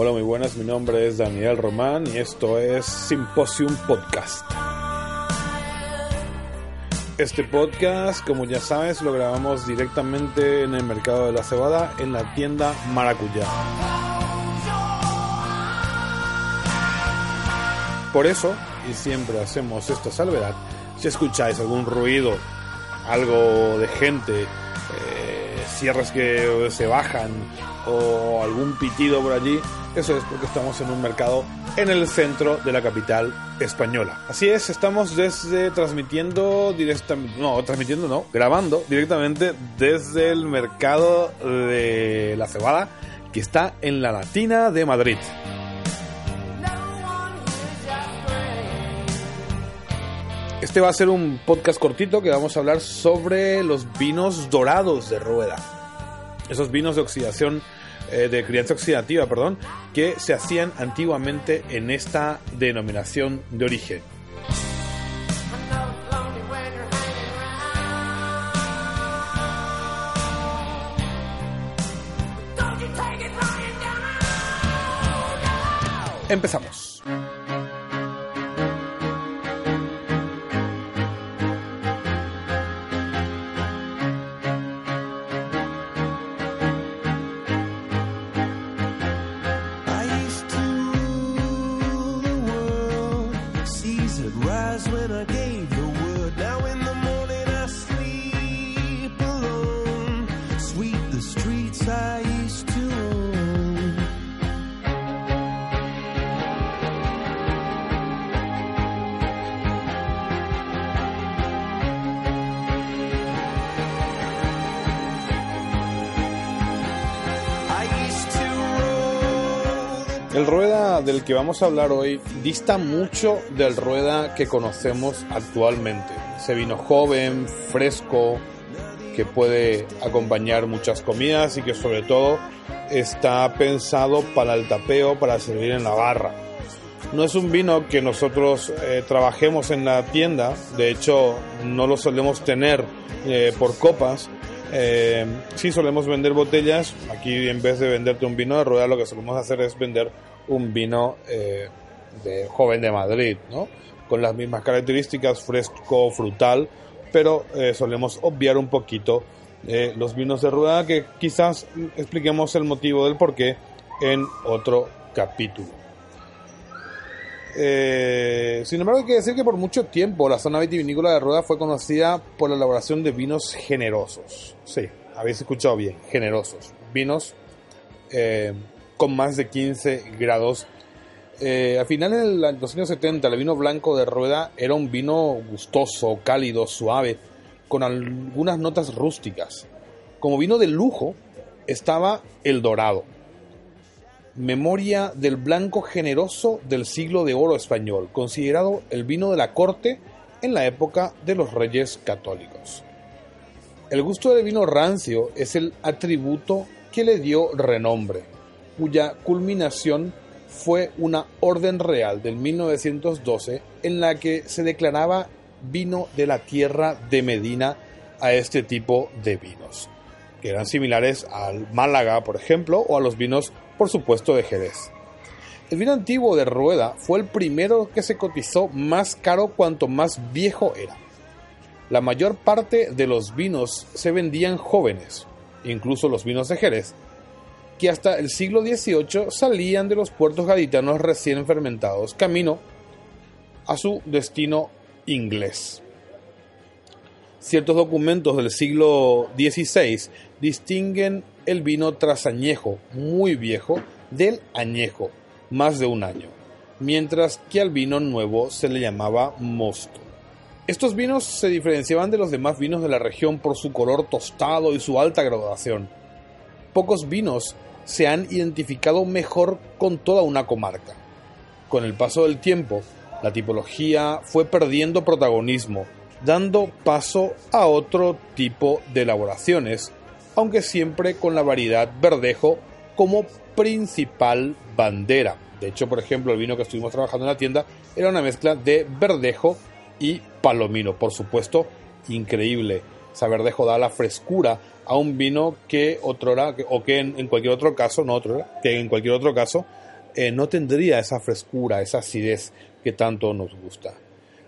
Hola, muy buenas, mi nombre es Daniel Román y esto es Symposium Podcast. Este podcast, como ya sabes, lo grabamos directamente en el mercado de la cebada en la tienda Maracuyá. Por eso, y siempre hacemos esta salvedad, si escucháis algún ruido, algo de gente, eh, cierres que se bajan o algún pitido por allí, eso es porque estamos en un mercado en el centro de la capital española. Así es, estamos desde transmitiendo directamente, no, transmitiendo no, grabando directamente desde el mercado de la cebada que está en la Latina de Madrid. Este va a ser un podcast cortito que vamos a hablar sobre los vinos dorados de rueda. Esos vinos de oxidación eh, de crianza oxidativa, perdón, que se hacían antiguamente en esta denominación de origen. Empezamos. El rueda del que vamos a hablar hoy dista mucho del rueda que conocemos actualmente. Ese vino joven, fresco, que puede acompañar muchas comidas y que sobre todo está pensado para el tapeo, para servir en la barra. No es un vino que nosotros eh, trabajemos en la tienda, de hecho no lo solemos tener eh, por copas, eh, sí solemos vender botellas, aquí en vez de venderte un vino de rueda lo que solemos hacer es vender un vino eh, de joven de Madrid, ¿no? Con las mismas características, fresco, frutal, pero eh, solemos obviar un poquito eh, los vinos de rueda que quizás expliquemos el motivo del porqué en otro capítulo. Sin embargo, hay que decir que por mucho tiempo la zona vitivinícola de Rueda fue conocida por la elaboración de vinos generosos. Sí, habéis escuchado bien, generosos. Vinos con más de 15 grados. Eh, a finales de los años 70, el vino blanco de rueda era un vino gustoso, cálido, suave, con algunas notas rústicas. Como vino de lujo estaba el dorado, memoria del blanco generoso del siglo de oro español, considerado el vino de la corte en la época de los reyes católicos. El gusto del vino rancio es el atributo que le dio renombre cuya culminación fue una orden real del 1912 en la que se declaraba vino de la tierra de Medina a este tipo de vinos, que eran similares al Málaga, por ejemplo, o a los vinos, por supuesto, de Jerez. El vino antiguo de Rueda fue el primero que se cotizó más caro cuanto más viejo era. La mayor parte de los vinos se vendían jóvenes, incluso los vinos de Jerez, que hasta el siglo XVIII salían de los puertos gaditanos recién fermentados, camino a su destino inglés. Ciertos documentos del siglo XVI distinguen el vino trasañejo, muy viejo, del añejo, más de un año, mientras que al vino nuevo se le llamaba mosto. Estos vinos se diferenciaban de los demás vinos de la región por su color tostado y su alta graduación. Pocos vinos se han identificado mejor con toda una comarca. Con el paso del tiempo, la tipología fue perdiendo protagonismo, dando paso a otro tipo de elaboraciones, aunque siempre con la variedad verdejo como principal bandera. De hecho, por ejemplo, el vino que estuvimos trabajando en la tienda era una mezcla de verdejo y palomino. Por supuesto, increíble. Esa verdejo da la frescura a un vino que otrora, o que en, cualquier otro caso, no otro, que en cualquier otro caso eh, no tendría esa frescura, esa acidez que tanto nos gusta.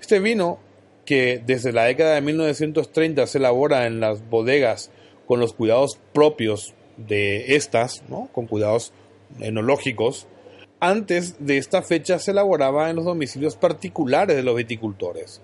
Este vino, que desde la década de 1930 se elabora en las bodegas con los cuidados propios de estas, ¿no? con cuidados enológicos, antes de esta fecha se elaboraba en los domicilios particulares de los viticultores.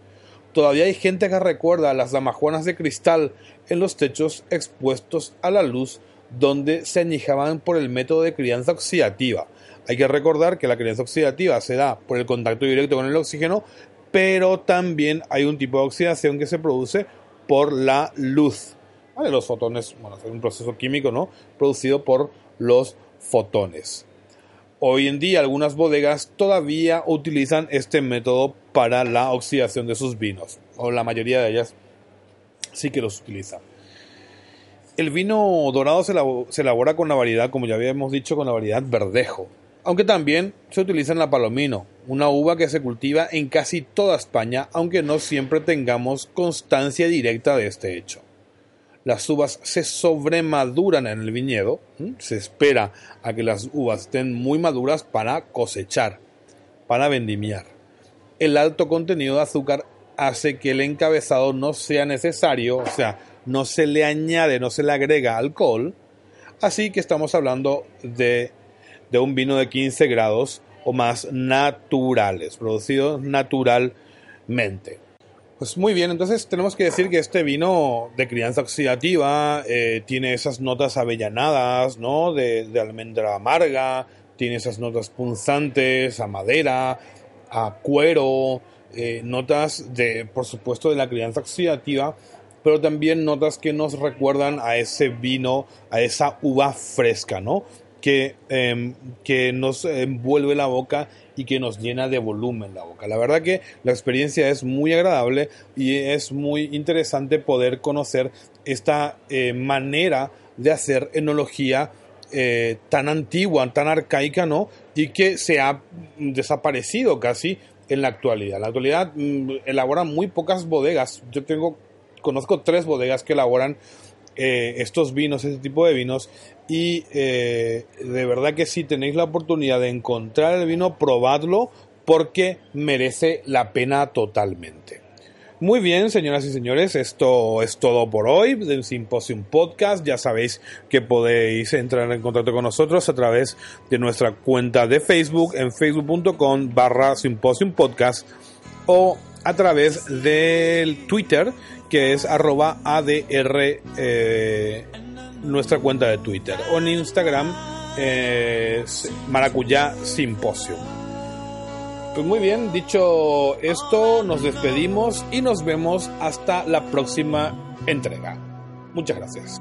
Todavía hay gente que recuerda las damajuanas de cristal en los techos expuestos a la luz donde se añejaban por el método de crianza oxidativa. Hay que recordar que la crianza oxidativa se da por el contacto directo con el oxígeno, pero también hay un tipo de oxidación que se produce por la luz. Los fotones, bueno, es un proceso químico, ¿no? Producido por los fotones. Hoy en día algunas bodegas todavía utilizan este método para la oxidación de sus vinos, o la mayoría de ellas sí que los utilizan. El vino dorado se elabora con la variedad, como ya habíamos dicho, con la variedad verdejo, aunque también se utiliza en la palomino, una uva que se cultiva en casi toda España, aunque no siempre tengamos constancia directa de este hecho las uvas se sobremaduran en el viñedo. Se espera a que las uvas estén muy maduras para cosechar, para vendimiar. El alto contenido de azúcar hace que el encabezado no sea necesario, o sea, no se le añade, no se le agrega alcohol. Así que estamos hablando de, de un vino de 15 grados o más naturales, producido naturalmente. Pues muy bien, entonces tenemos que decir que este vino de crianza oxidativa eh, tiene esas notas avellanadas, ¿no? De, almendra amarga, tiene esas notas punzantes, a madera, a cuero, eh, notas de, por supuesto, de la crianza oxidativa, pero también notas que nos recuerdan a ese vino, a esa uva fresca, ¿no? Que, em, que nos envuelve la boca y que nos llena de volumen la boca. La verdad que la experiencia es muy agradable y es muy interesante poder conocer esta eh, manera de hacer enología eh, tan antigua, tan arcaica, ¿no? Y que se ha desaparecido casi en la actualidad. En la actualidad mm, elaboran muy pocas bodegas. Yo tengo, conozco tres bodegas que elaboran eh, estos vinos, este tipo de vinos. Y eh, de verdad que si tenéis la oportunidad de encontrar el vino, probadlo porque merece la pena totalmente. Muy bien, señoras y señores, esto es todo por hoy del Symposium Podcast. Ya sabéis que podéis entrar en contacto con nosotros a través de nuestra cuenta de Facebook en facebook.com barra Symposium Podcast o a través del Twitter que es arroba ADR eh, nuestra cuenta de Twitter o en Instagram eh, Maracuyá Simposio. Pues muy bien, dicho esto, nos despedimos y nos vemos hasta la próxima entrega. Muchas gracias.